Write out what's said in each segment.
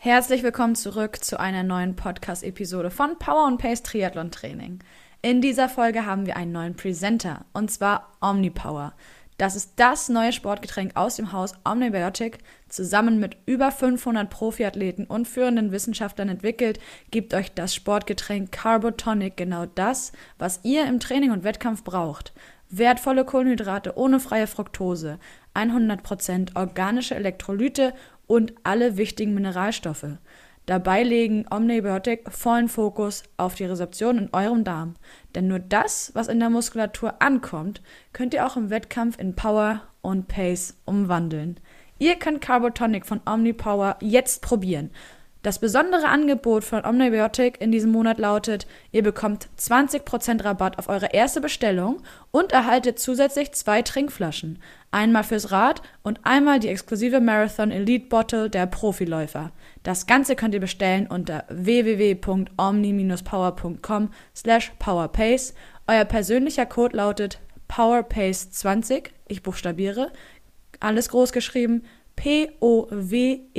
Herzlich willkommen zurück zu einer neuen Podcast-Episode von Power and Pace Triathlon Training. In dieser Folge haben wir einen neuen Presenter und zwar Omnipower. Das ist das neue Sportgetränk aus dem Haus Omnibiotic. Zusammen mit über 500 Profiathleten und führenden Wissenschaftlern entwickelt, gibt euch das Sportgetränk Carbotonic genau das, was ihr im Training und Wettkampf braucht. Wertvolle Kohlenhydrate ohne freie Fructose, 100% organische Elektrolyte und alle wichtigen Mineralstoffe. Dabei legen Omnibiotic vollen Fokus auf die Rezeption in eurem Darm. Denn nur das, was in der Muskulatur ankommt, könnt ihr auch im Wettkampf in Power und Pace umwandeln. Ihr könnt Carbotonic von Omnipower jetzt probieren. Das besondere Angebot von Omnibiotic in diesem Monat lautet, ihr bekommt 20% Rabatt auf eure erste Bestellung und erhaltet zusätzlich zwei Trinkflaschen. Einmal fürs Rad und einmal die exklusive Marathon Elite Bottle der Profiläufer. Das Ganze könnt ihr bestellen unter www.omni-power.com slash powerpace. Euer persönlicher Code lautet powerpace20, ich buchstabiere, alles groß geschrieben, P-O-W-E-R-P-A-C-E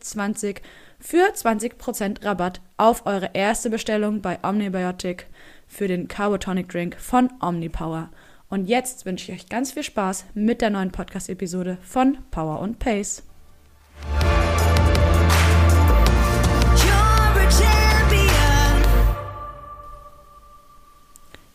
20 für 20% Rabatt auf eure erste Bestellung bei Omnibiotic für den Carbotonic Drink von Omnipower. Und jetzt wünsche ich euch ganz viel Spaß mit der neuen Podcast-Episode von Power und Pace.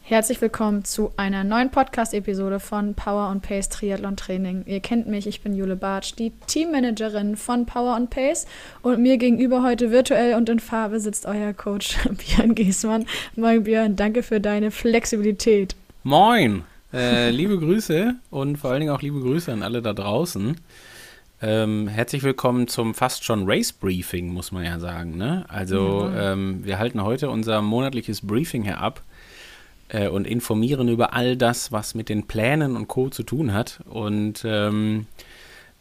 Herzlich willkommen zu einer neuen Podcast-Episode von Power und Pace Triathlon Training. Ihr kennt mich, ich bin Jule Bartsch, die Teammanagerin von Power und Pace. Und mir gegenüber heute virtuell und in Farbe sitzt euer Coach Björn Giesmann. Moin Björn, danke für deine Flexibilität. Moin! Äh, liebe Grüße und vor allen Dingen auch liebe Grüße an alle da draußen. Ähm, herzlich willkommen zum fast schon Race Briefing, muss man ja sagen. Ne? Also, ähm, wir halten heute unser monatliches Briefing hier ab äh, und informieren über all das, was mit den Plänen und Co. zu tun hat. Und ähm,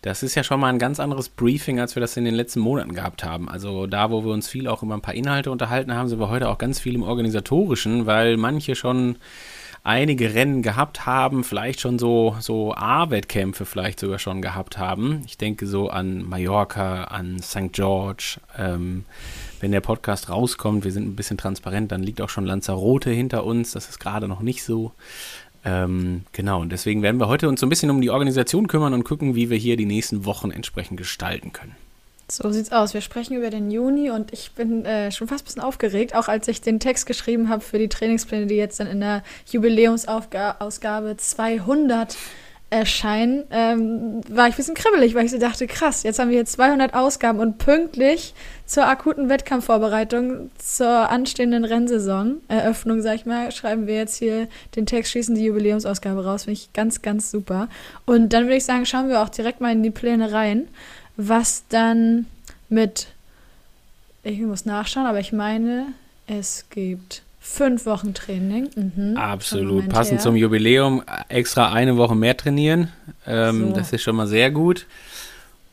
das ist ja schon mal ein ganz anderes Briefing, als wir das in den letzten Monaten gehabt haben. Also da, wo wir uns viel auch über ein paar Inhalte unterhalten haben, sind wir heute auch ganz viel im Organisatorischen, weil manche schon einige Rennen gehabt haben, vielleicht schon so, so A-Wettkämpfe vielleicht sogar schon gehabt haben. Ich denke so an Mallorca, an St. George. Ähm, wenn der Podcast rauskommt, wir sind ein bisschen transparent, dann liegt auch schon Lanzarote hinter uns. Das ist gerade noch nicht so. Ähm, genau, und deswegen werden wir heute uns so ein bisschen um die Organisation kümmern und gucken, wie wir hier die nächsten Wochen entsprechend gestalten können. So sieht's aus. Wir sprechen über den Juni und ich bin äh, schon fast ein bisschen aufgeregt, auch als ich den Text geschrieben habe für die Trainingspläne, die jetzt dann in der Jubiläumsausgabe 200 erscheinen, ähm, war ich ein bisschen kribbelig, weil ich so dachte, krass, jetzt haben wir hier 200 Ausgaben und pünktlich zur akuten Wettkampfvorbereitung, zur anstehenden Rennsaison, Eröffnung, sag ich mal, schreiben wir jetzt hier den Text, schließen die Jubiläumsausgabe raus, finde ich ganz, ganz super. Und dann würde ich sagen, schauen wir auch direkt mal in die Pläne rein was dann mit, ich muss nachschauen, aber ich meine, es gibt fünf Wochen Training. Mhm, Absolut. Passend her. zum Jubiläum extra eine Woche mehr trainieren. Ähm, So. Das ist schon mal sehr gut.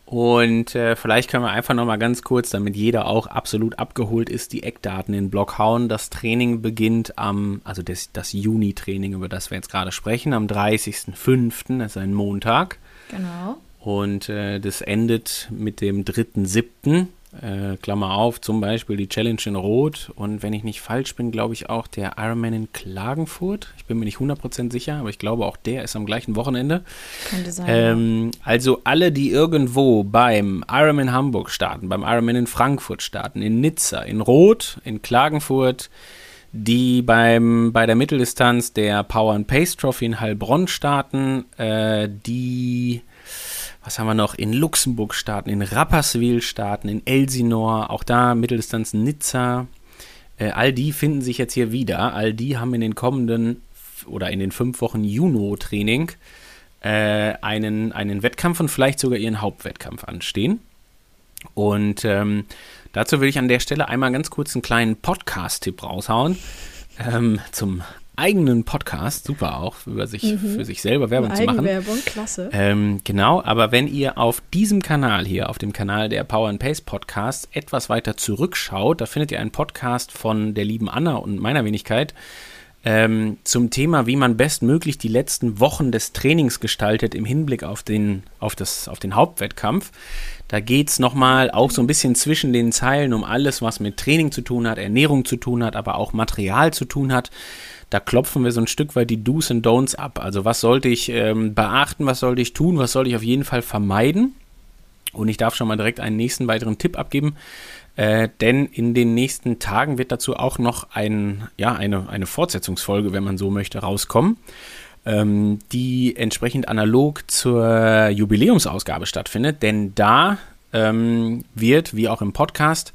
Und äh, vielleicht können wir einfach noch mal ganz kurz, damit jeder auch absolut abgeholt ist, die Eckdaten in den Block hauen. Das Training beginnt am, also das, das Juni-Training, über das wir jetzt gerade sprechen, am 30.05., das ist ein Montag. Genau. Und äh, das endet mit dem 3.7. Äh, Klammer auf, zum Beispiel die Challenge in Rot und wenn ich nicht falsch bin, glaube ich auch der Ironman in Klagenfurt. Ich bin mir nicht 100% sicher, aber ich glaube auch der ist am gleichen Wochenende. Könnte sein. Ähm, also alle, die irgendwo beim Ironman Hamburg starten, beim Ironman in Frankfurt starten, in Nizza, in Rot, in Klagenfurt, die beim, bei der Mitteldistanz der Power and Pace Trophy in Heilbronn starten, äh, die was haben wir noch, in Luxemburg starten, in Rapperswil starten, in Elsinore, auch da Mitteldistanz Nizza. Äh, all die finden sich jetzt hier wieder. All die haben in den kommenden oder in den fünf Wochen Juno-Training äh, einen, einen Wettkampf und vielleicht sogar ihren Hauptwettkampf anstehen. Und ähm, dazu will ich an der Stelle einmal ganz kurz einen kleinen Podcast-Tipp raushauen. Ähm, zum eigenen Podcast, super auch, über sich, mhm. für sich selber Werbung zu machen. Eigenwerbung, klasse. Ähm, genau, aber wenn ihr auf diesem Kanal hier, auf dem Kanal der Power and Pace Podcast, etwas weiter zurückschaut, da findet ihr einen Podcast von der lieben Anna und meiner Wenigkeit ähm, zum Thema, wie man bestmöglich die letzten Wochen des Trainings gestaltet im Hinblick auf den, auf das, auf den Hauptwettkampf. Da geht es nochmal auch so ein bisschen zwischen den Zeilen um alles, was mit Training zu tun hat, Ernährung zu tun hat, aber auch Material zu tun hat da klopfen wir so ein Stück weit die Do's und Don'ts ab. Also was sollte ich ähm, beachten, was sollte ich tun, was sollte ich auf jeden Fall vermeiden. Und ich darf schon mal direkt einen nächsten weiteren Tipp abgeben. Äh, denn in den nächsten Tagen wird dazu auch noch ein, ja, eine, eine Fortsetzungsfolge, wenn man so möchte, rauskommen, ähm, die entsprechend analog zur Jubiläumsausgabe stattfindet. Denn da ähm, wird, wie auch im Podcast,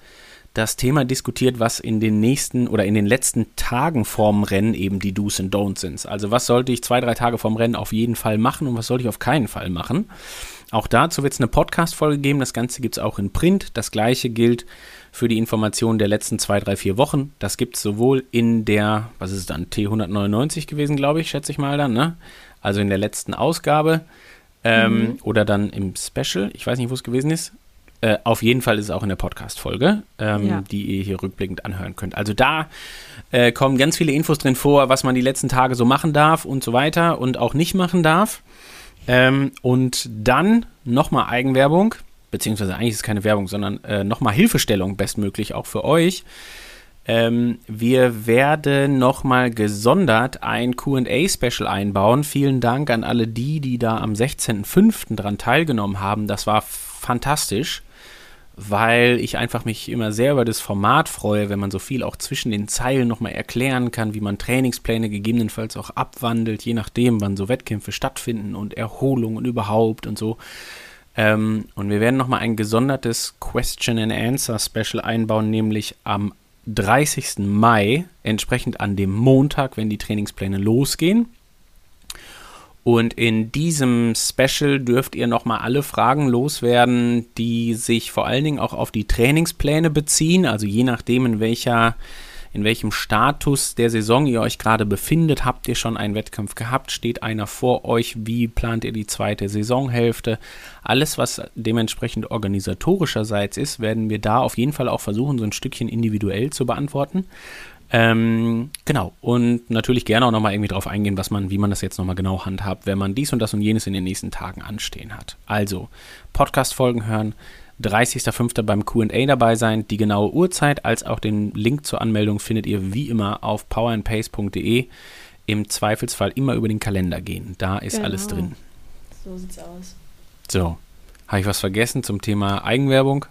das Thema diskutiert, was in den nächsten oder in den letzten Tagen vorm Rennen eben die Do's und Don'ts sind. Also was sollte ich zwei, drei Tage vorm Rennen auf jeden Fall machen und was sollte ich auf keinen Fall machen. Auch dazu wird es eine Podcast-Folge geben. Das Ganze gibt es auch in Print. Das gleiche gilt für die Informationen der letzten zwei, drei, vier Wochen. Das gibt es sowohl in der, was ist es dann, T199 gewesen, glaube ich, schätze ich mal dann, ne? Also in der letzten Ausgabe. Ähm, mhm. Oder dann im Special. Ich weiß nicht, wo es gewesen ist. Äh, auf jeden Fall ist es auch in der Podcast-Folge, ähm, ja. die ihr hier rückblickend anhören könnt. Also da äh, kommen ganz viele Infos drin vor, was man die letzten Tage so machen darf und so weiter und auch nicht machen darf. Ähm, und dann nochmal Eigenwerbung, beziehungsweise eigentlich ist es keine Werbung, sondern äh, nochmal Hilfestellung bestmöglich auch für euch. Ähm, wir werden nochmal gesondert ein QA-Special einbauen. Vielen Dank an alle die, die da am 16.05. dran teilgenommen haben. Das war fantastisch weil ich einfach mich immer sehr über das Format freue, wenn man so viel auch zwischen den Zeilen nochmal erklären kann, wie man Trainingspläne gegebenenfalls auch abwandelt, je nachdem, wann so Wettkämpfe stattfinden und Erholung und überhaupt und so. Ähm, und wir werden nochmal ein gesondertes Question and Answer Special einbauen, nämlich am 30. Mai, entsprechend an dem Montag, wenn die Trainingspläne losgehen. Und in diesem Special dürft ihr nochmal alle Fragen loswerden, die sich vor allen Dingen auch auf die Trainingspläne beziehen. Also je nachdem, in welcher, in welchem Status der Saison ihr euch gerade befindet, habt ihr schon einen Wettkampf gehabt, steht einer vor euch, wie plant ihr die zweite Saisonhälfte. Alles, was dementsprechend organisatorischerseits ist, werden wir da auf jeden Fall auch versuchen, so ein Stückchen individuell zu beantworten. Ähm, genau. Und natürlich gerne auch nochmal irgendwie drauf eingehen, was man, wie man das jetzt nochmal genau handhabt, wenn man dies und das und jenes in den nächsten Tagen anstehen hat. Also, Podcast-Folgen hören, 30.05. beim QA dabei sein. Die genaue Uhrzeit als auch den Link zur Anmeldung findet ihr wie immer auf powerandpace.de. Im Zweifelsfall immer über den Kalender gehen. Da ist genau. alles drin. So sieht's aus. So. Habe ich was vergessen zum Thema Eigenwerbung?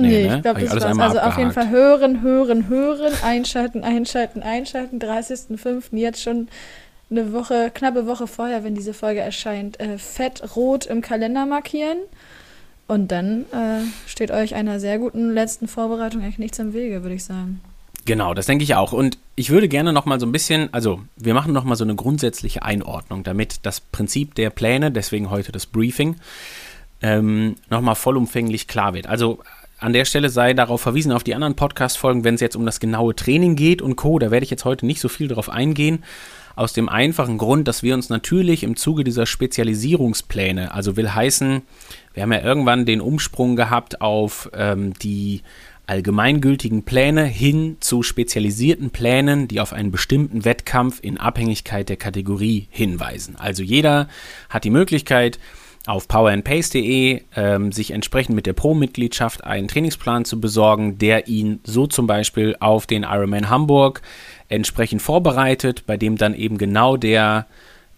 Nee, nee ne? ich glaube, das war's. Also abgehakt. auf jeden Fall hören, hören, hören, einschalten, einschalten, einschalten. 30.05. jetzt schon eine Woche, knappe Woche vorher, wenn diese Folge erscheint, äh, fett rot im Kalender markieren. Und dann äh, steht euch einer sehr guten letzten Vorbereitung eigentlich nichts im Wege, würde ich sagen. Genau, das denke ich auch. Und ich würde gerne noch mal so ein bisschen, also wir machen noch mal so eine grundsätzliche Einordnung, damit das Prinzip der Pläne, deswegen heute das Briefing, ähm, noch mal vollumfänglich klar wird. Also an der Stelle sei darauf verwiesen, auf die anderen Podcast-Folgen, wenn es jetzt um das genaue Training geht und Co. Da werde ich jetzt heute nicht so viel drauf eingehen. Aus dem einfachen Grund, dass wir uns natürlich im Zuge dieser Spezialisierungspläne, also will heißen, wir haben ja irgendwann den Umsprung gehabt auf ähm, die allgemeingültigen Pläne hin zu spezialisierten Plänen, die auf einen bestimmten Wettkampf in Abhängigkeit der Kategorie hinweisen. Also jeder hat die Möglichkeit, auf powerandpace.de ähm, sich entsprechend mit der Pro-Mitgliedschaft einen Trainingsplan zu besorgen, der ihn so zum Beispiel auf den Ironman Hamburg entsprechend vorbereitet, bei dem dann eben genau der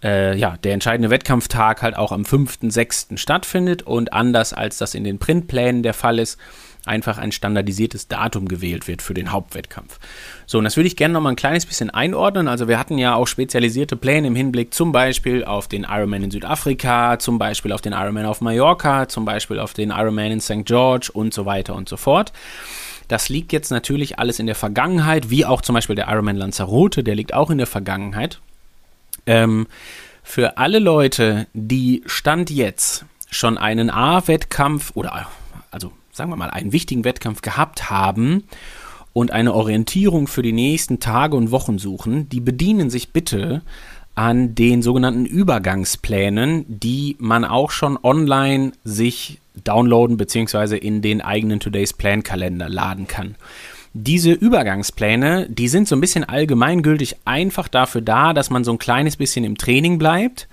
äh, ja, der entscheidende Wettkampftag halt auch am 5.6. stattfindet und anders als das in den Printplänen der Fall ist, einfach ein standardisiertes Datum gewählt wird für den Hauptwettkampf. So, und das würde ich gerne noch mal ein kleines bisschen einordnen. Also wir hatten ja auch spezialisierte Pläne im Hinblick zum Beispiel auf den Ironman in Südafrika, zum Beispiel auf den Ironman auf Mallorca, zum Beispiel auf den Ironman in St. George und so weiter und so fort. Das liegt jetzt natürlich alles in der Vergangenheit, wie auch zum Beispiel der Ironman Lanzarote, der liegt auch in der Vergangenheit. Ähm, für alle Leute, die Stand jetzt schon einen A-Wettkampf oder also sagen wir mal einen wichtigen Wettkampf gehabt haben und eine Orientierung für die nächsten Tage und Wochen suchen, die bedienen sich bitte an den sogenannten Übergangsplänen, die man auch schon online sich downloaden bzw. in den eigenen Today's Plan Kalender laden kann. Diese Übergangspläne, die sind so ein bisschen allgemeingültig einfach dafür da, dass man so ein kleines bisschen im Training bleibt.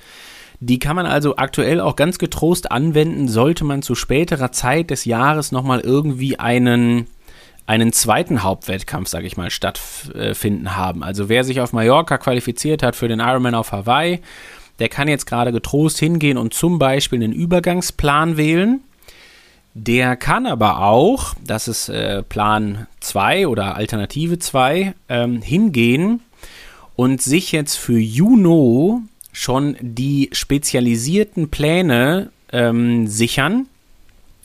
Die kann man also aktuell auch ganz getrost anwenden, sollte man zu späterer Zeit des Jahres nochmal irgendwie einen, einen zweiten Hauptwettkampf, sage ich mal, stattfinden haben. Also wer sich auf Mallorca qualifiziert hat für den Ironman auf Hawaii, der kann jetzt gerade getrost hingehen und zum Beispiel einen Übergangsplan wählen. Der kann aber auch, das ist äh, Plan 2 oder Alternative 2, ähm, hingehen und sich jetzt für Juno schon die spezialisierten Pläne ähm, sichern,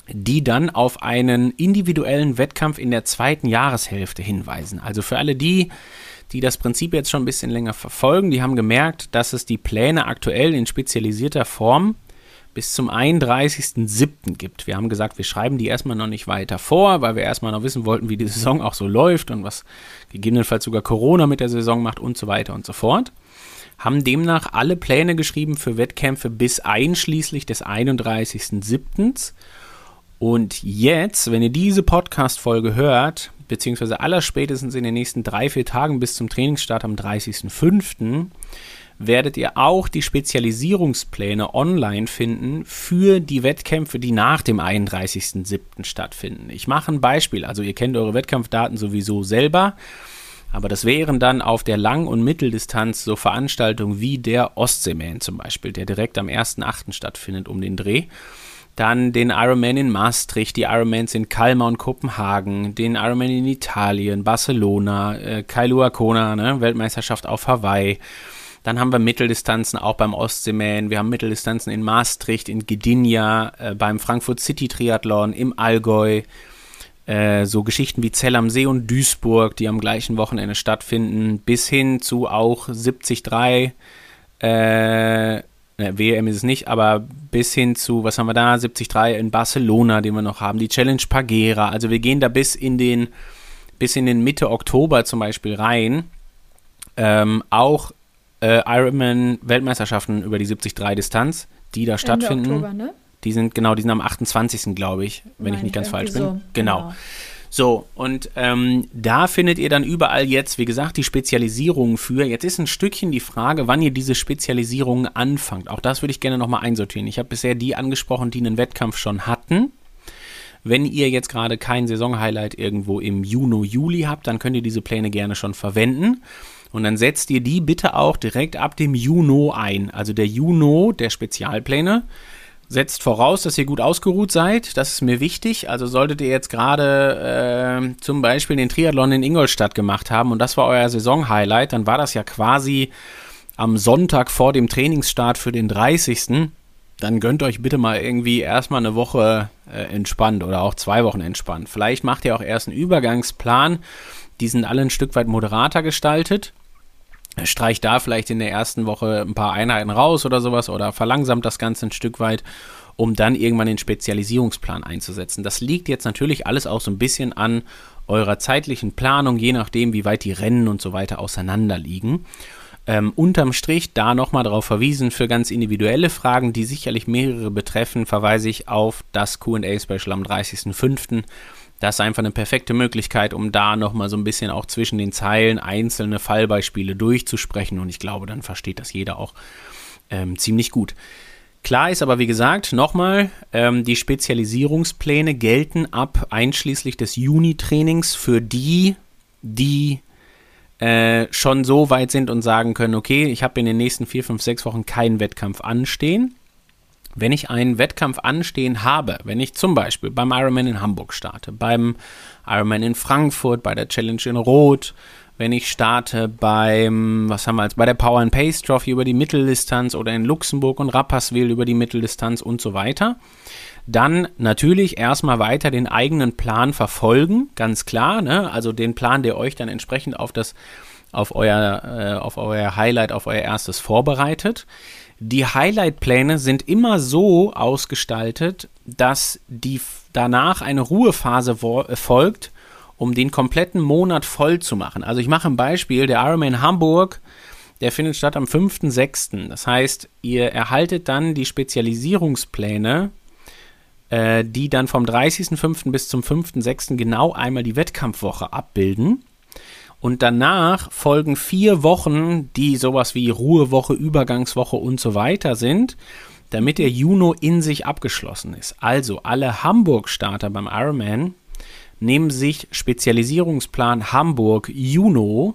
die dann auf einen individuellen Wettkampf in der zweiten Jahreshälfte hinweisen. Also für alle die, die das Prinzip jetzt schon ein bisschen länger verfolgen, die haben gemerkt, dass es die Pläne aktuell in spezialisierter Form bis zum 31.07. gibt. Wir haben gesagt, wir schreiben die erstmal noch nicht weiter vor, weil wir erstmal noch wissen wollten, wie die Saison auch so läuft und was gegebenenfalls sogar Corona mit der Saison macht und so weiter und so fort. Haben demnach alle Pläne geschrieben für Wettkämpfe bis einschließlich des 31.07. Und jetzt, wenn ihr diese Podcast-Folge hört, beziehungsweise allerspätestens in den nächsten drei, vier Tagen bis zum Trainingsstart am 30.05., werdet ihr auch die Spezialisierungspläne online finden für die Wettkämpfe, die nach dem 31.07. stattfinden. Ich mache ein Beispiel. Also ihr kennt eure Wettkampfdaten sowieso selber. Aber das wären dann auf der Lang- und Mitteldistanz so Veranstaltungen wie der Ostseeman zum Beispiel, der direkt am 1.8. stattfindet um den Dreh. Dann den Ironman in Maastricht, die Ironmans in Kalmar und Kopenhagen, den Ironman in Italien, Barcelona, äh, Kailua Kona, ne, Weltmeisterschaft auf Hawaii. Dann haben wir Mitteldistanzen auch beim Ostseeman. Wir haben Mitteldistanzen in Maastricht, in Gdynia, äh, beim Frankfurt City Triathlon, im Allgäu. Äh, so Geschichten wie Zell am See und Duisburg, die am gleichen Wochenende stattfinden, bis hin zu auch 73, äh, WM ist es nicht, aber bis hin zu, was haben wir da, 73 in Barcelona, den wir noch haben, die Challenge Pagera. Also wir gehen da bis in den, bis in den Mitte Oktober zum Beispiel rein. Ähm, auch äh, Ironman-Weltmeisterschaften über die 73 Distanz, die da Ende stattfinden. Oktober, ne? Die sind, genau, die sind am 28. glaube ich, wenn Nein, ich nicht ganz falsch bin. So. Genau. genau. So, und ähm, da findet ihr dann überall jetzt, wie gesagt, die Spezialisierungen für. Jetzt ist ein Stückchen die Frage, wann ihr diese Spezialisierungen anfangt. Auch das würde ich gerne nochmal einsortieren. Ich habe bisher die angesprochen, die einen Wettkampf schon hatten. Wenn ihr jetzt gerade kein Saisonhighlight irgendwo im Juni, Juli habt, dann könnt ihr diese Pläne gerne schon verwenden. Und dann setzt ihr die bitte auch direkt ab dem Juno ein. Also der Juno der Spezialpläne setzt voraus, dass ihr gut ausgeruht seid. Das ist mir wichtig. Also solltet ihr jetzt gerade äh, zum Beispiel den Triathlon in Ingolstadt gemacht haben und das war euer Saisonhighlight, dann war das ja quasi am Sonntag vor dem Trainingsstart für den 30. Dann gönnt euch bitte mal irgendwie erstmal eine Woche äh, entspannt oder auch zwei Wochen entspannt. Vielleicht macht ihr auch erst einen Übergangsplan. Die sind alle ein Stück weit moderater gestaltet streicht da vielleicht in der ersten Woche ein paar Einheiten raus oder sowas oder verlangsamt das Ganze ein Stück weit, um dann irgendwann den Spezialisierungsplan einzusetzen. Das liegt jetzt natürlich alles auch so ein bisschen an eurer zeitlichen Planung, je nachdem, wie weit die Rennen und so weiter auseinander liegen. Ähm, unterm Strich da nochmal darauf verwiesen, für ganz individuelle Fragen, die sicherlich mehrere betreffen, verweise ich auf das QA-Special am 30.05 das ist einfach eine perfekte Möglichkeit, um da nochmal so ein bisschen auch zwischen den Zeilen einzelne Fallbeispiele durchzusprechen. Und ich glaube, dann versteht das jeder auch ähm, ziemlich gut. Klar ist aber, wie gesagt, nochmal, ähm, die Spezialisierungspläne gelten ab einschließlich des Juni-Trainings für die, die äh, schon so weit sind und sagen können, okay, ich habe in den nächsten vier, fünf, sechs Wochen keinen Wettkampf anstehen. Wenn ich einen Wettkampf anstehen habe, wenn ich zum Beispiel beim Ironman in Hamburg starte, beim Ironman in Frankfurt, bei der Challenge in Rot, wenn ich starte beim, was haben wir jetzt, bei der Power and Pace Trophy über die Mitteldistanz oder in Luxemburg und Rapperswil über die Mitteldistanz und so weiter, dann natürlich erstmal weiter den eigenen Plan verfolgen, ganz klar, ne? also den Plan, der euch dann entsprechend auf das, auf euer, äh, auf euer Highlight, auf euer erstes vorbereitet. Die Highlight-Pläne sind immer so ausgestaltet, dass die danach eine Ruhephase folgt, um den kompletten Monat voll zu machen. Also ich mache ein Beispiel, der Ironman Hamburg, der findet statt am 5.6. Das heißt, ihr erhaltet dann die Spezialisierungspläne, äh, die dann vom 30.5. bis zum 5.6. genau einmal die Wettkampfwoche abbilden. Und danach folgen vier Wochen, die sowas wie Ruhewoche, Übergangswoche und so weiter sind, damit der Juno in sich abgeschlossen ist. Also alle Hamburg-Starter beim Ironman nehmen sich Spezialisierungsplan Hamburg Juno,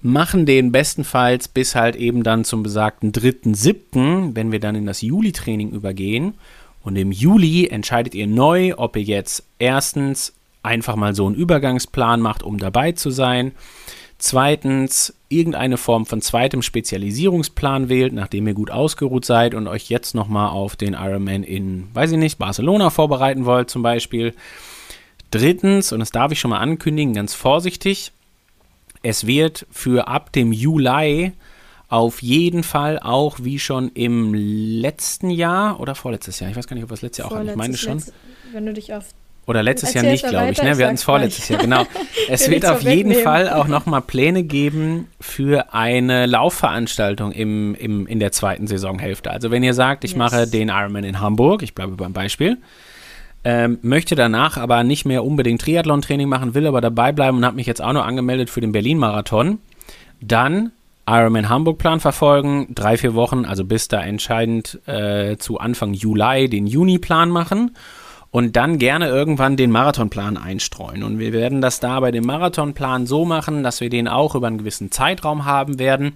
machen den bestenfalls bis halt eben dann zum besagten 3.7., wenn wir dann in das Juli-Training übergehen. Und im Juli entscheidet ihr neu, ob ihr jetzt erstens einfach mal so einen Übergangsplan macht, um dabei zu sein. Zweitens, irgendeine Form von zweitem Spezialisierungsplan wählt, nachdem ihr gut ausgeruht seid und euch jetzt nochmal auf den Ironman in, weiß ich nicht, Barcelona vorbereiten wollt zum Beispiel. Drittens, und das darf ich schon mal ankündigen, ganz vorsichtig, es wird für ab dem Juli auf jeden Fall auch wie schon im letzten Jahr oder vorletztes Jahr, ich weiß gar nicht, ob das letztes Jahr auch, ich meine schon. Letzt, wenn du dich auf oder letztes Jahr nicht, glaube ich. Ne? Wir hatten es vorletztes Jahr, genau. Es wird auf jeden Fall auch nochmal Pläne geben für eine Laufveranstaltung im, im, in der zweiten Saisonhälfte. Also wenn ihr sagt, ich yes. mache den Ironman in Hamburg, ich bleibe beim Beispiel, ähm, möchte danach aber nicht mehr unbedingt Triathlon-Training machen, will aber dabei bleiben und habe mich jetzt auch noch angemeldet für den Berlin-Marathon, dann Ironman Hamburg-Plan verfolgen, drei, vier Wochen, also bis da entscheidend äh, zu Anfang Juli den Juni-Plan machen und dann gerne irgendwann den Marathonplan einstreuen. Und wir werden das da bei dem Marathonplan so machen, dass wir den auch über einen gewissen Zeitraum haben werden.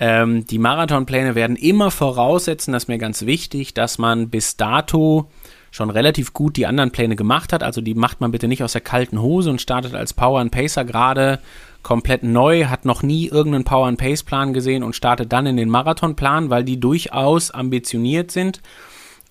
Ähm, die Marathonpläne werden immer voraussetzen, das ist mir ganz wichtig, dass man bis dato schon relativ gut die anderen Pläne gemacht hat. Also die macht man bitte nicht aus der kalten Hose und startet als Power and Pacer gerade komplett neu, hat noch nie irgendeinen Power and Pace Plan gesehen und startet dann in den Marathonplan, weil die durchaus ambitioniert sind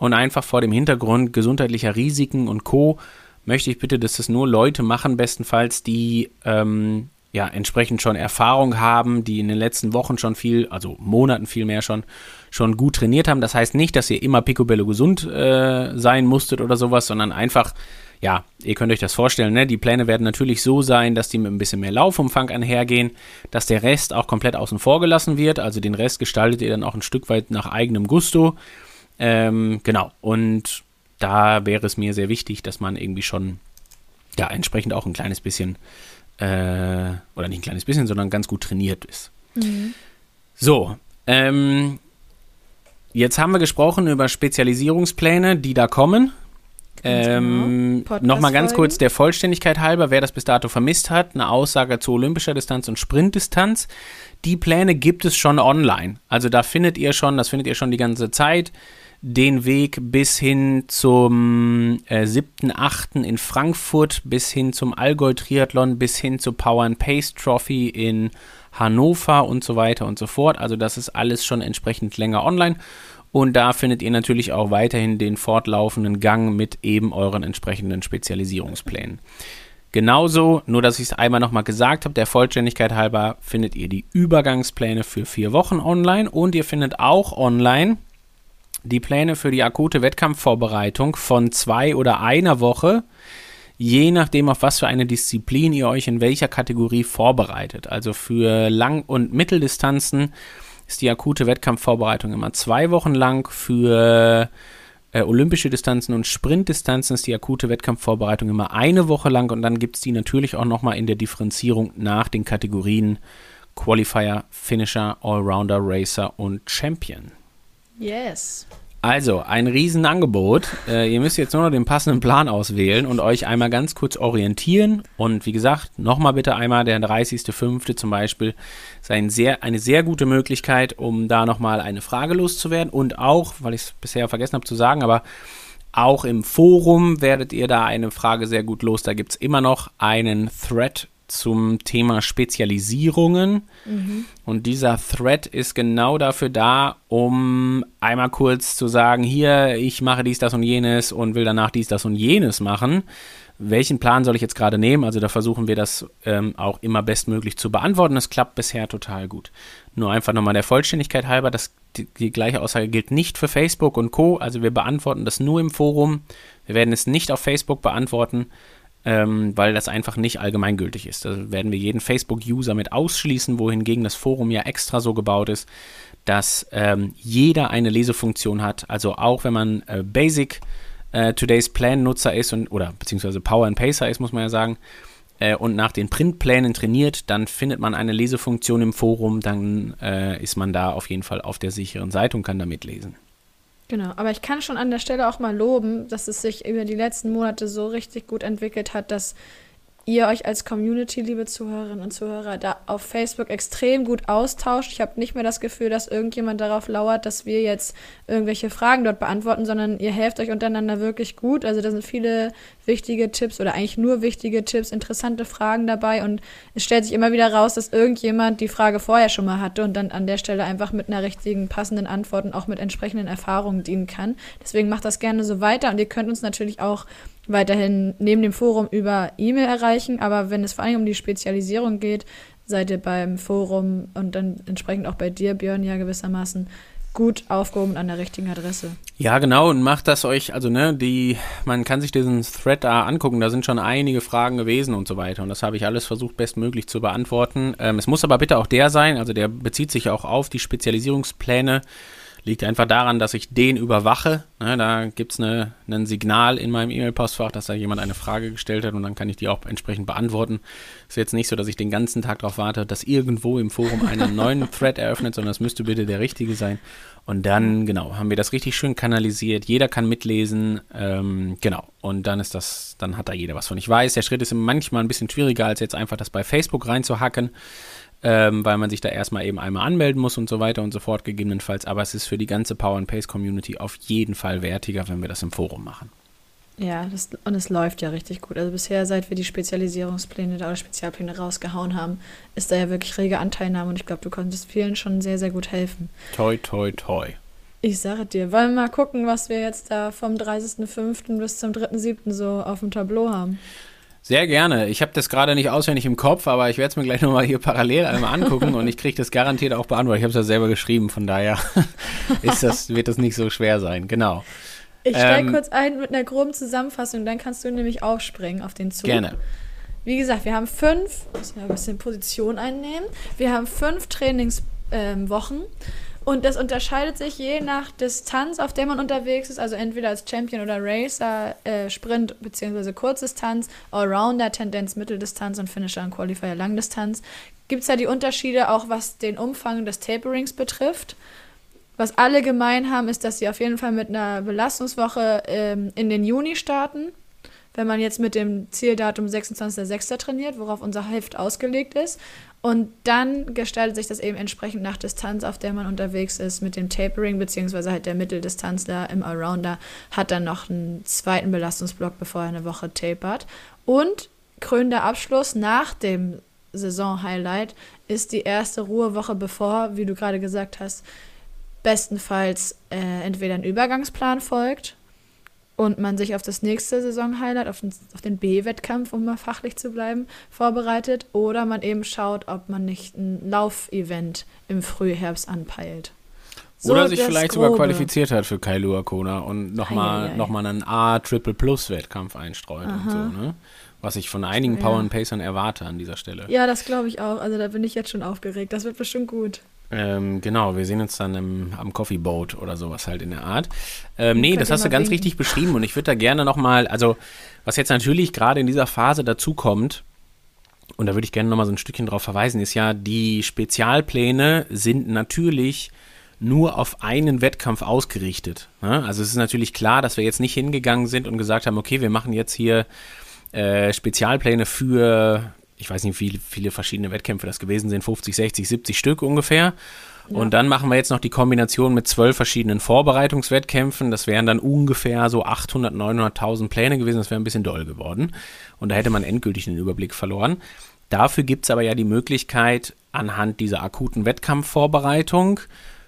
und einfach vor dem Hintergrund gesundheitlicher Risiken und Co. möchte ich bitte, dass das nur Leute machen, bestenfalls, die ähm, ja entsprechend schon Erfahrung haben, die in den letzten Wochen schon viel, also Monaten viel mehr schon, schon gut trainiert haben. Das heißt nicht, dass ihr immer picobello gesund äh, sein musstet oder sowas, sondern einfach, ja, ihr könnt euch das vorstellen, ne? Die Pläne werden natürlich so sein, dass die mit ein bisschen mehr Laufumfang einhergehen, dass der Rest auch komplett außen vor gelassen wird. Also den Rest gestaltet ihr dann auch ein Stück weit nach eigenem Gusto. Ähm, genau. Und da wäre es mir sehr wichtig, dass man irgendwie schon ja entsprechend auch ein kleines bisschen äh, oder nicht ein kleines bisschen, sondern ganz gut trainiert ist. Mhm. So, ähm, jetzt haben wir gesprochen über Spezialisierungspläne, die da kommen. Ähm, genau. Nochmal ganz kurz der Vollständigkeit halber, wer das bis dato vermisst hat, eine Aussage zu olympischer Distanz und Sprintdistanz. Die Pläne gibt es schon online. Also da findet ihr schon, das findet ihr schon die ganze Zeit den Weg bis hin zum äh, 7.8. in Frankfurt, bis hin zum Allgäu-Triathlon, bis hin zur Power and Pace Trophy in Hannover und so weiter und so fort. Also das ist alles schon entsprechend länger online. Und da findet ihr natürlich auch weiterhin den fortlaufenden Gang mit eben euren entsprechenden Spezialisierungsplänen. Genauso, nur dass ich es einmal nochmal gesagt habe, der Vollständigkeit halber findet ihr die Übergangspläne für vier Wochen online und ihr findet auch online die Pläne für die akute Wettkampfvorbereitung von zwei oder einer Woche, je nachdem, auf was für eine Disziplin ihr euch in welcher Kategorie vorbereitet. Also für Lang- und Mitteldistanzen ist die akute Wettkampfvorbereitung immer zwei Wochen lang. Für äh, olympische Distanzen und Sprintdistanzen ist die akute Wettkampfvorbereitung immer eine Woche lang und dann gibt es die natürlich auch nochmal in der Differenzierung nach den Kategorien Qualifier, Finisher, Allrounder, Racer und Champion. Yes. Also, ein Riesenangebot. Äh, ihr müsst jetzt nur noch den passenden Plan auswählen und euch einmal ganz kurz orientieren. Und wie gesagt, nochmal bitte einmal der 30.05. zum Beispiel ist ein sehr, eine sehr gute Möglichkeit, um da nochmal eine Frage loszuwerden. Und auch, weil ich es bisher vergessen habe zu sagen, aber auch im Forum werdet ihr da eine Frage sehr gut los. Da gibt es immer noch einen Thread zum Thema Spezialisierungen. Mhm. Und dieser Thread ist genau dafür da, um einmal kurz zu sagen, hier, ich mache dies, das und jenes und will danach dies, das und jenes machen. Welchen Plan soll ich jetzt gerade nehmen? Also da versuchen wir das ähm, auch immer bestmöglich zu beantworten. Das klappt bisher total gut. Nur einfach nochmal der Vollständigkeit halber, das, die, die gleiche Aussage gilt nicht für Facebook und Co. Also wir beantworten das nur im Forum. Wir werden es nicht auf Facebook beantworten ähm, weil das einfach nicht allgemeingültig ist. Da werden wir jeden Facebook-User mit ausschließen, wohingegen das Forum ja extra so gebaut ist, dass ähm, jeder eine Lesefunktion hat. Also auch wenn man äh, Basic äh, Today's Plan-Nutzer ist und oder beziehungsweise Power and Pacer ist, muss man ja sagen, äh, und nach den Printplänen trainiert, dann findet man eine Lesefunktion im Forum, dann äh, ist man da auf jeden Fall auf der sicheren Seite und kann da mitlesen. Genau, aber ich kann schon an der Stelle auch mal loben, dass es sich über die letzten Monate so richtig gut entwickelt hat, dass ihr euch als Community, liebe Zuhörerinnen und Zuhörer, da auf Facebook extrem gut austauscht. Ich habe nicht mehr das Gefühl, dass irgendjemand darauf lauert, dass wir jetzt irgendwelche Fragen dort beantworten, sondern ihr helft euch untereinander wirklich gut. Also da sind viele wichtige Tipps oder eigentlich nur wichtige Tipps, interessante Fragen dabei. Und es stellt sich immer wieder raus, dass irgendjemand die Frage vorher schon mal hatte und dann an der Stelle einfach mit einer richtigen, passenden Antwort und auch mit entsprechenden Erfahrungen dienen kann. Deswegen macht das gerne so weiter. Und ihr könnt uns natürlich auch weiterhin neben dem Forum über E-Mail erreichen, aber wenn es vor allem um die Spezialisierung geht, seid ihr beim Forum und dann entsprechend auch bei dir, Björn, ja gewissermaßen gut aufgehoben an der richtigen Adresse. Ja, genau, und macht das euch, also ne, die, man kann sich diesen Thread da angucken, da sind schon einige Fragen gewesen und so weiter. Und das habe ich alles versucht, bestmöglich zu beantworten. Ähm, es muss aber bitte auch der sein, also der bezieht sich auch auf die Spezialisierungspläne Liegt einfach daran, dass ich den überwache. Ne, da gibt es ne, ein Signal in meinem E-Mail-Postfach, dass da jemand eine Frage gestellt hat und dann kann ich die auch entsprechend beantworten. Ist jetzt nicht so, dass ich den ganzen Tag darauf warte, dass irgendwo im Forum einen neuen Thread eröffnet, sondern es müsste bitte der richtige sein. Und dann, genau, haben wir das richtig schön kanalisiert. Jeder kann mitlesen. Ähm, genau. Und dann ist das, dann hat da jeder was von. Ich weiß, der Schritt ist manchmal ein bisschen schwieriger, als jetzt einfach das bei Facebook reinzuhacken ähm, weil man sich da erstmal eben einmal anmelden muss und so weiter und so fort, gegebenenfalls. Aber es ist für die ganze Power and Pace Community auf jeden Fall wertiger, wenn wir das im Forum machen. Ja, das, und es läuft ja richtig gut. Also bisher, seit wir die Spezialisierungspläne oder Spezialpläne rausgehauen haben, ist da ja wirklich rege Anteilnahme und ich glaube, du konntest vielen schon sehr, sehr gut helfen. Toi, toi, toi. Ich sage dir, wollen wir mal gucken, was wir jetzt da vom 30.05. bis zum 3.07. so auf dem Tableau haben. Sehr gerne. Ich habe das gerade nicht auswendig im Kopf, aber ich werde es mir gleich nochmal hier parallel einmal angucken und ich kriege das garantiert auch beantwortet. Ich habe es ja selber geschrieben, von daher ist das, wird das nicht so schwer sein. Genau. Ich steige ähm, kurz ein mit einer groben Zusammenfassung, dann kannst du nämlich aufspringen auf den Zug. Gerne. Wie gesagt, wir haben fünf, muss ja ein bisschen Position einnehmen. Wir haben fünf Trainingswochen. Ähm, und das unterscheidet sich je nach Distanz, auf der man unterwegs ist, also entweder als Champion oder Racer, äh, Sprint bzw. Kurzdistanz, Allrounder, Tendenz, Mitteldistanz und Finisher und Qualifier Langdistanz. Gibt es da die Unterschiede auch, was den Umfang des Taperings betrifft? Was alle gemein haben, ist, dass sie auf jeden Fall mit einer Belastungswoche ähm, in den Juni starten. Wenn man jetzt mit dem Zieldatum 26.06. trainiert, worauf unser Heft ausgelegt ist. Und dann gestaltet sich das eben entsprechend nach Distanz, auf der man unterwegs ist, mit dem Tapering, beziehungsweise halt der Mitteldistanz da im Allrounder hat dann noch einen zweiten Belastungsblock, bevor er eine Woche tapert. Und krönender Abschluss nach dem Saison-Highlight ist die erste Ruhewoche, bevor, wie du gerade gesagt hast, bestenfalls äh, entweder ein Übergangsplan folgt und man sich auf das nächste Saison-Highlight, auf den, auf den B-Wettkampf, um mal fachlich zu bleiben, vorbereitet oder man eben schaut, ob man nicht ein Laufevent im Frühherbst anpeilt. So oder sich vielleicht Grobe. sogar qualifiziert hat für Kailua Kona und nochmal noch mal einen A-Triple-Plus-Wettkampf einstreut Aha. und so, ne? Was ich von einigen Power and Pacern erwarte an dieser Stelle. Ja, das glaube ich auch. Also da bin ich jetzt schon aufgeregt. Das wird bestimmt gut. Ähm, genau, wir sehen uns dann im, am Coffee Boat oder sowas halt in der Art. Ähm, nee, das hast du ganz winken. richtig beschrieben und ich würde da gerne nochmal, also was jetzt natürlich gerade in dieser Phase dazu kommt, und da würde ich gerne nochmal so ein Stückchen drauf verweisen, ist ja, die Spezialpläne sind natürlich nur auf einen Wettkampf ausgerichtet. Ne? Also es ist natürlich klar, dass wir jetzt nicht hingegangen sind und gesagt haben, okay, wir machen jetzt hier äh, Spezialpläne für, ich weiß nicht, wie viele, viele verschiedene Wettkämpfe das gewesen sind, 50, 60, 70 Stück ungefähr. Ja. Und dann machen wir jetzt noch die Kombination mit zwölf verschiedenen Vorbereitungswettkämpfen. Das wären dann ungefähr so 800, 900.000 Pläne gewesen. Das wäre ein bisschen doll geworden. Und da hätte man endgültig den Überblick verloren. Dafür gibt es aber ja die Möglichkeit, anhand dieser akuten Wettkampfvorbereitung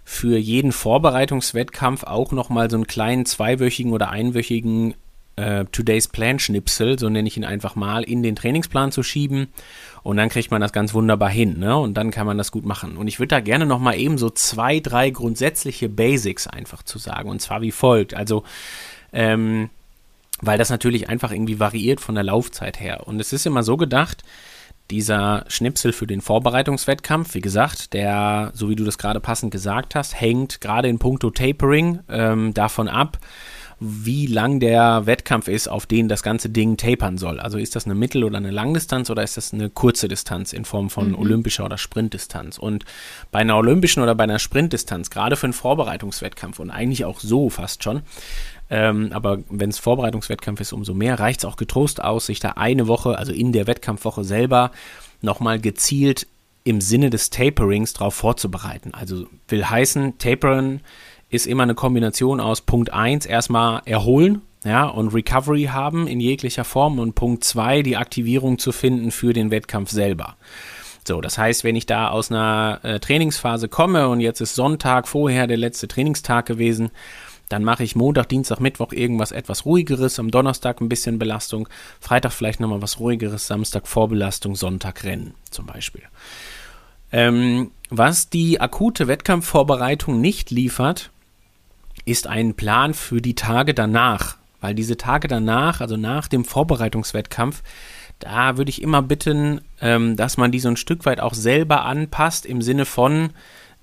für jeden Vorbereitungswettkampf auch nochmal so einen kleinen zweiwöchigen oder einwöchigen äh, Today's Plan Schnipsel, so nenne ich ihn einfach mal, in den Trainingsplan zu schieben. Und dann kriegt man das ganz wunderbar hin, ne? Und dann kann man das gut machen. Und ich würde da gerne nochmal eben so zwei, drei grundsätzliche Basics einfach zu sagen. Und zwar wie folgt. Also, ähm, weil das natürlich einfach irgendwie variiert von der Laufzeit her. Und es ist immer so gedacht, dieser Schnipsel für den Vorbereitungswettkampf, wie gesagt, der, so wie du das gerade passend gesagt hast, hängt gerade in puncto Tapering ähm, davon ab, wie lang der Wettkampf ist, auf den das ganze Ding tapern soll. Also ist das eine Mittel- oder eine Langdistanz oder ist das eine kurze Distanz in Form von mhm. olympischer oder Sprintdistanz? Und bei einer olympischen oder bei einer Sprintdistanz, gerade für einen Vorbereitungswettkampf und eigentlich auch so fast schon, ähm, aber wenn es Vorbereitungswettkampf ist, umso mehr reicht es auch getrost aus, sich da eine Woche, also in der Wettkampfwoche selber, nochmal gezielt im Sinne des Taperings darauf vorzubereiten. Also will heißen, Taperen ist immer eine Kombination aus Punkt 1 erstmal erholen, ja, und Recovery haben in jeglicher Form und Punkt 2 die Aktivierung zu finden für den Wettkampf selber. So, das heißt, wenn ich da aus einer äh, Trainingsphase komme und jetzt ist Sonntag vorher der letzte Trainingstag gewesen, dann mache ich Montag, Dienstag, Mittwoch irgendwas etwas ruhigeres, am Donnerstag ein bisschen Belastung, Freitag vielleicht nochmal was ruhigeres, Samstag Vorbelastung, Sonntag Rennen zum Beispiel. Ähm, was die akute Wettkampfvorbereitung nicht liefert, ist ein Plan für die Tage danach. Weil diese Tage danach, also nach dem Vorbereitungswettkampf, da würde ich immer bitten, ähm, dass man die so ein Stück weit auch selber anpasst im Sinne von,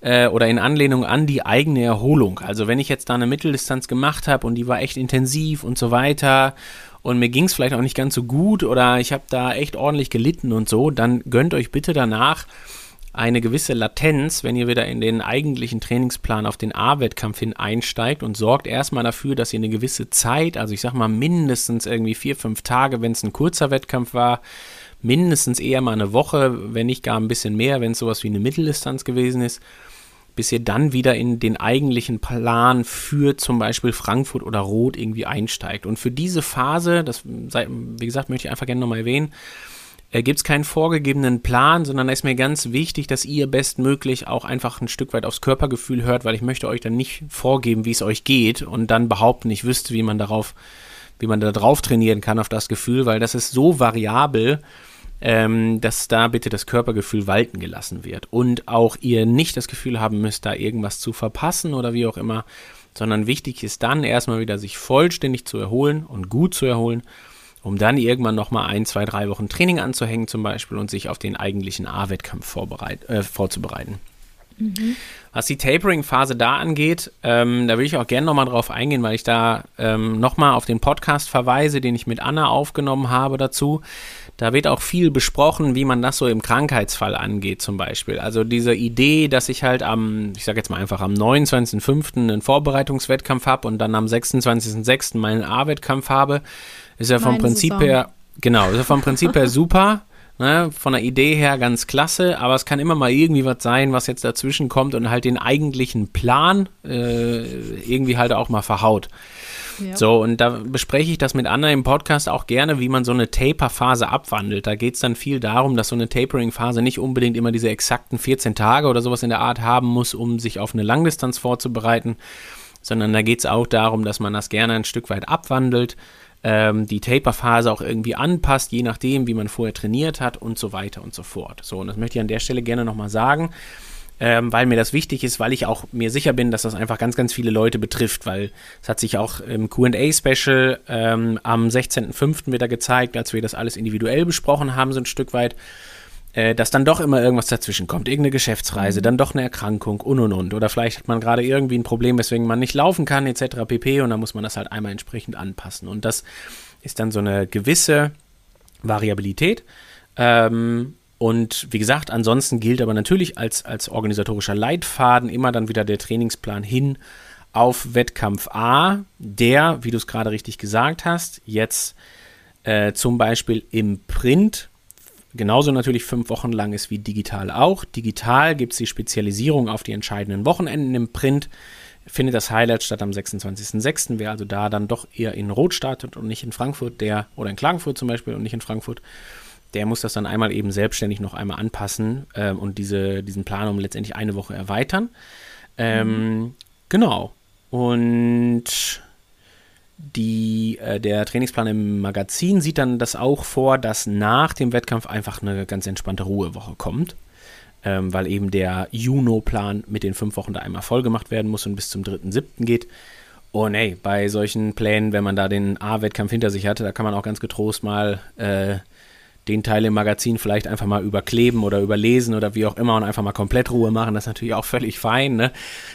äh, oder in Anlehnung an die eigene Erholung. Also wenn ich jetzt da eine Mitteldistanz gemacht habe und die war echt intensiv und so weiter und mir ging es vielleicht auch nicht ganz so gut oder ich habe da echt ordentlich gelitten und so, dann gönnt euch bitte danach eine gewisse Latenz, wenn ihr wieder in den eigentlichen Trainingsplan auf den A-Wettkampf hin einsteigt und sorgt erstmal dafür, dass ihr eine gewisse Zeit, also ich sag mal mindestens irgendwie vier, fünf Tage, wenn es ein kurzer Wettkampf war, mindestens eher mal eine Woche, wenn nicht gar ein bisschen mehr, wenn es sowas wie eine Mitteldistanz gewesen ist, bis ihr dann wieder in den eigentlichen Plan für zum Beispiel Frankfurt oder Rot irgendwie einsteigt. Und für diese Phase, das, wie gesagt, möchte ich einfach gerne nochmal erwähnen, äh, gibt es keinen vorgegebenen Plan, sondern es ist mir ganz wichtig, dass ihr bestmöglich auch einfach ein Stück weit aufs Körpergefühl hört, weil ich möchte euch dann nicht vorgeben, wie es euch geht und dann behaupten, ich wüsste, wie man darauf, wie man da drauf trainieren kann auf das Gefühl, weil das ist so variabel, ähm, dass da bitte das Körpergefühl walten gelassen wird und auch ihr nicht das Gefühl haben müsst, da irgendwas zu verpassen oder wie auch immer, sondern wichtig ist dann erstmal wieder sich vollständig zu erholen und gut zu erholen, um dann irgendwann nochmal ein, zwei, drei Wochen Training anzuhängen zum Beispiel und sich auf den eigentlichen A-Wettkampf äh, vorzubereiten. Mhm. Was die Tapering-Phase da angeht, ähm, da will ich auch gerne nochmal drauf eingehen, weil ich da ähm, nochmal auf den Podcast verweise, den ich mit Anna aufgenommen habe dazu. Da wird auch viel besprochen, wie man das so im Krankheitsfall angeht, zum Beispiel. Also diese Idee, dass ich halt am, ich sag jetzt mal einfach am 29.05. einen Vorbereitungswettkampf habe und dann am 26.06. meinen A-Wettkampf habe, ist ja vom Meine Prinzip Saison. her, genau, ist ja vom Prinzip her super. Ne, von der Idee her ganz klasse, aber es kann immer mal irgendwie was sein, was jetzt dazwischen kommt und halt den eigentlichen Plan äh, irgendwie halt auch mal verhaut. So, und da bespreche ich das mit Anna im Podcast auch gerne, wie man so eine Taper-Phase abwandelt. Da geht es dann viel darum, dass so eine Tapering-Phase nicht unbedingt immer diese exakten 14 Tage oder sowas in der Art haben muss, um sich auf eine Langdistanz vorzubereiten, sondern da geht es auch darum, dass man das gerne ein Stück weit abwandelt, ähm, die Taper-Phase auch irgendwie anpasst, je nachdem, wie man vorher trainiert hat und so weiter und so fort. So, und das möchte ich an der Stelle gerne nochmal sagen ähm, weil mir das wichtig ist, weil ich auch mir sicher bin, dass das einfach ganz, ganz viele Leute betrifft, weil es hat sich auch im QA-Special ähm, am 16.05. wieder gezeigt, als wir das alles individuell besprochen haben, so ein Stück weit, äh, dass dann doch immer irgendwas dazwischen kommt. Irgendeine Geschäftsreise, mhm. dann doch eine Erkrankung und und und. Oder vielleicht hat man gerade irgendwie ein Problem, weswegen man nicht laufen kann, etc. pp. Und dann muss man das halt einmal entsprechend anpassen. Und das ist dann so eine gewisse Variabilität. Ähm, und wie gesagt, ansonsten gilt aber natürlich als, als organisatorischer Leitfaden immer dann wieder der Trainingsplan hin auf Wettkampf A, der, wie du es gerade richtig gesagt hast, jetzt äh, zum Beispiel im Print genauso natürlich fünf Wochen lang ist wie digital auch. Digital gibt es die Spezialisierung auf die entscheidenden Wochenenden im Print. Findet das Highlight statt am 26.06. Wer also da dann doch eher in Rot startet und nicht in Frankfurt, der, oder in Klagenfurt zum Beispiel und nicht in Frankfurt, der muss das dann einmal eben selbstständig noch einmal anpassen äh, und diese, diesen Plan um letztendlich eine Woche erweitern. Ähm, mhm. Genau. Und die, äh, der Trainingsplan im Magazin sieht dann das auch vor, dass nach dem Wettkampf einfach eine ganz entspannte Ruhewoche kommt, ähm, weil eben der Juno-Plan mit den fünf Wochen da einmal voll gemacht werden muss und bis zum 3.7. geht. Und ey, bei solchen Plänen, wenn man da den A-Wettkampf hinter sich hatte, da kann man auch ganz getrost mal äh, den Teil im Magazin vielleicht einfach mal überkleben oder überlesen oder wie auch immer und einfach mal komplett Ruhe machen. Das ist natürlich auch völlig fein. Ne?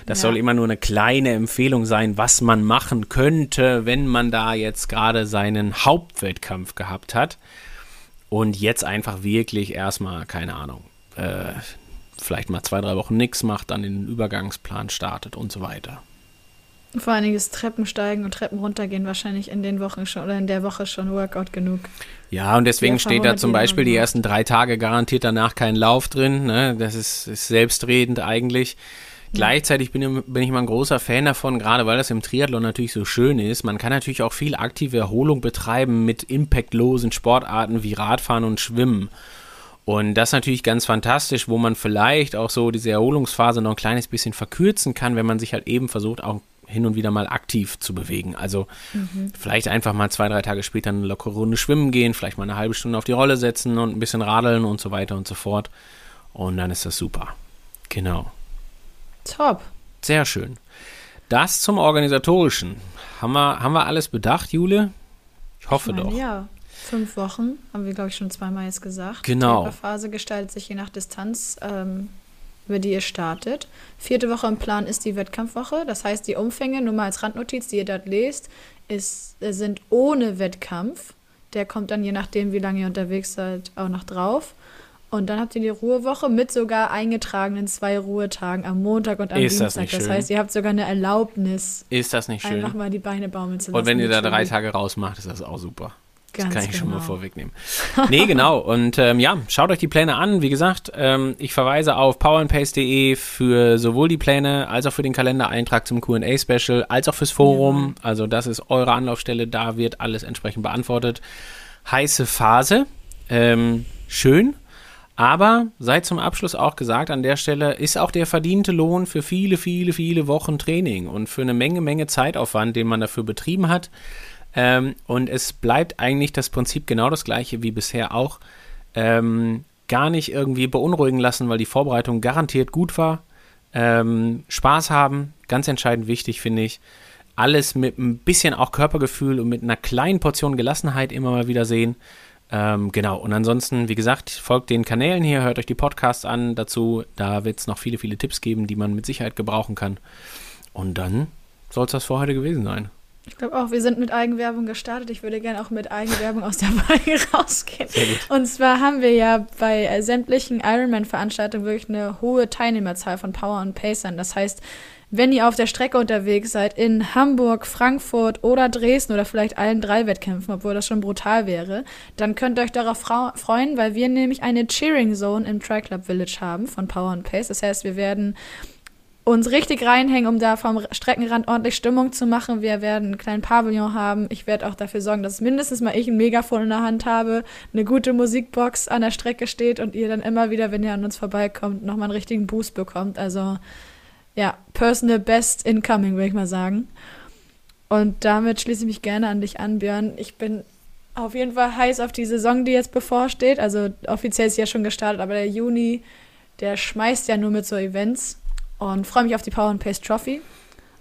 Das ja. soll immer nur eine kleine Empfehlung sein, was man machen könnte, wenn man da jetzt gerade seinen Hauptwettkampf gehabt hat und jetzt einfach wirklich erstmal, keine Ahnung, äh, vielleicht mal zwei, drei Wochen nichts macht, dann den Übergangsplan startet und so weiter. Vor allen Dingen ist Treppensteigen und Treppen runtergehen wahrscheinlich in den Wochen schon oder in der Woche schon Workout genug. Ja, und deswegen steht da zum Beispiel die ersten drei Tage garantiert danach kein Lauf drin. Ne? Das ist, ist selbstredend eigentlich. Ja. Gleichzeitig bin, bin, ich immer ein großer Fan davon, gerade weil das im Triathlon natürlich so schön ist. Man kann natürlich auch viel aktive Erholung betreiben mit impactlosen Sportarten wie Radfahren und Schwimmen. Und das ist natürlich ganz fantastisch, wo man vielleicht auch so diese Erholungsphase noch ein kleines bisschen verkürzen kann, wenn man sich halt eben versucht, auch hin und wieder mal aktiv zu bewegen. Also mhm. vielleicht einfach mal zwei, drei Tage später eine lockere Runde schwimmen gehen, vielleicht mal eine halbe Stunde auf die Rolle setzen und ein bisschen radeln und so weiter und so fort. Und dann ist das super. Genau. Top. Sehr schön. Das zum Organisatorischen. Haben wir, haben wir alles bedacht, Jule? Ich hoffe ich meine, doch. Ja, fünf Wochen, haben wir, glaube ich, schon zweimal jetzt gesagt. Genau. Die Phase gestaltet sich je nach Distanz ähm, über die ihr startet. Vierte Woche im Plan ist die Wettkampfwoche. Das heißt, die Umfänge, nur mal als Randnotiz, die ihr dort lest, ist, äh, sind ohne Wettkampf. Der kommt dann je nachdem, wie lange ihr unterwegs seid, auch noch drauf. Und dann habt ihr die Ruhewoche mit sogar eingetragenen zwei Ruhetagen am Montag und am ist Dienstag. Das, nicht das heißt, ihr habt sogar eine Erlaubnis. Ist das nicht schön? Einfach mal die Beine baumeln zu lassen. Und wenn ihr da drei Tage rausmacht, ist das auch super. Ganz das kann ich genau. schon mal genau. vorwegnehmen. Nee, genau. Und ähm, ja, schaut euch die Pläne an. Wie gesagt, ähm, ich verweise auf powerandpace.de für sowohl die Pläne als auch für den Kalendereintrag zum QA-Special, als auch fürs Forum. Ja. Also, das ist eure Anlaufstelle. Da wird alles entsprechend beantwortet. Heiße Phase. Ähm, schön. Aber sei zum Abschluss auch gesagt, an der Stelle ist auch der verdiente Lohn für viele, viele, viele Wochen Training und für eine Menge, Menge Zeitaufwand, den man dafür betrieben hat. Ähm, und es bleibt eigentlich das Prinzip genau das gleiche wie bisher auch. Ähm, gar nicht irgendwie beunruhigen lassen, weil die Vorbereitung garantiert gut war. Ähm, Spaß haben, ganz entscheidend wichtig, finde ich. Alles mit ein bisschen auch Körpergefühl und mit einer kleinen Portion Gelassenheit immer mal wieder sehen. Ähm, genau, und ansonsten, wie gesagt, folgt den Kanälen hier, hört euch die Podcasts an dazu. Da wird es noch viele, viele Tipps geben, die man mit Sicherheit gebrauchen kann. Und dann soll es das für heute gewesen sein. Ich glaube auch, wir sind mit Eigenwerbung gestartet. Ich würde gerne auch mit Eigenwerbung aus der Folge rausgehen. Und zwar haben wir ja bei äh, sämtlichen Ironman-Veranstaltungen wirklich eine hohe Teilnehmerzahl von Power und Pacern. Das heißt, wenn ihr auf der Strecke unterwegs seid, in Hamburg, Frankfurt oder Dresden oder vielleicht allen drei Wettkämpfen, obwohl das schon brutal wäre, dann könnt ihr euch darauf freuen, weil wir nämlich eine Cheering Zone im Tri Club Village haben von Power and Pace. Das heißt, wir werden uns richtig reinhängen, um da vom Streckenrand ordentlich Stimmung zu machen. Wir werden einen kleinen Pavillon haben. Ich werde auch dafür sorgen, dass mindestens mal ich ein Megafon in der Hand habe, eine gute Musikbox an der Strecke steht und ihr dann immer wieder, wenn ihr an uns vorbeikommt, nochmal einen richtigen Boost bekommt. Also ja, personal best incoming, würde ich mal sagen. Und damit schließe ich mich gerne an dich an, Björn. Ich bin auf jeden Fall heiß auf die Saison, die jetzt bevorsteht. Also offiziell ist sie ja schon gestartet, aber der Juni, der schmeißt ja nur mit so Events und freue mich auf die Power and Pace Trophy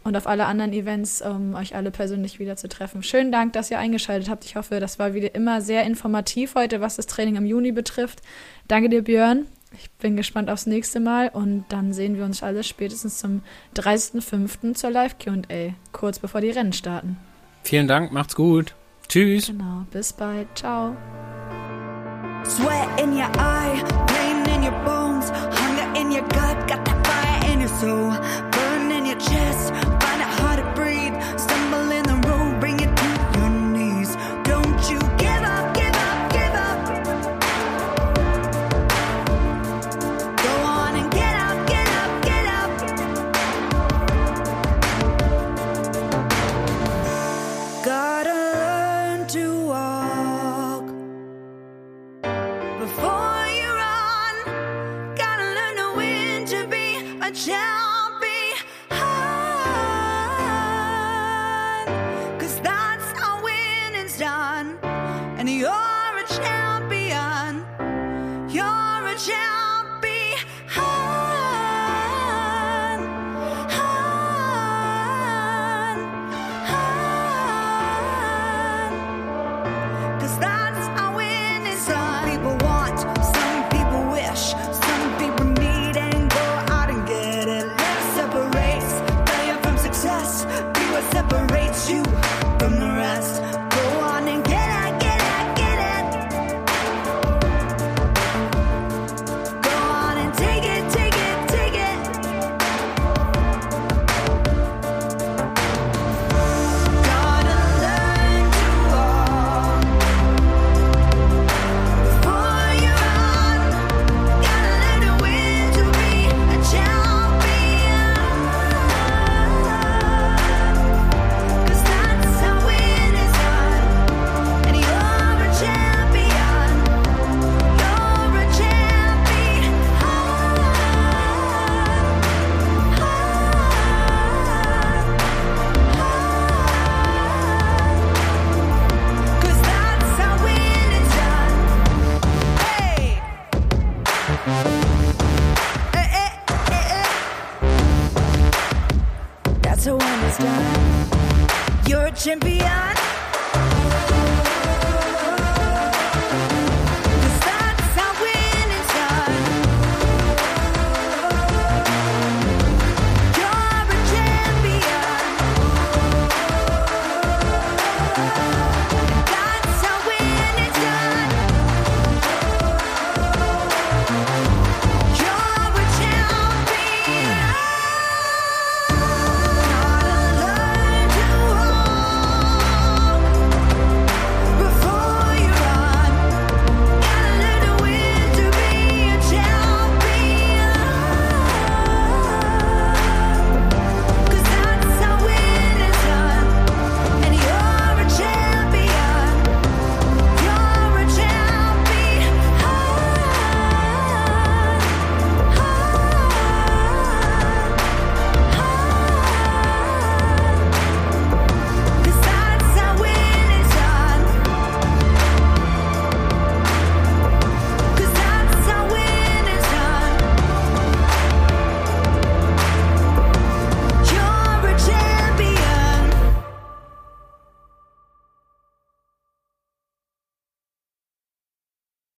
und auf alle anderen Events, um euch alle persönlich wieder zu treffen. Schönen Dank, dass ihr eingeschaltet habt. Ich hoffe, das war wieder immer sehr informativ heute, was das Training im Juni betrifft. Danke dir, Björn. Ich bin gespannt aufs nächste Mal und dann sehen wir uns alle spätestens zum 30.05. zur Live-QA, kurz bevor die Rennen starten. Vielen Dank, macht's gut. Tschüss. Genau, bis bald. Ciao. Sweat in your eye, pain in your bones. in your gut, got that fire in your soul, burning in your chest.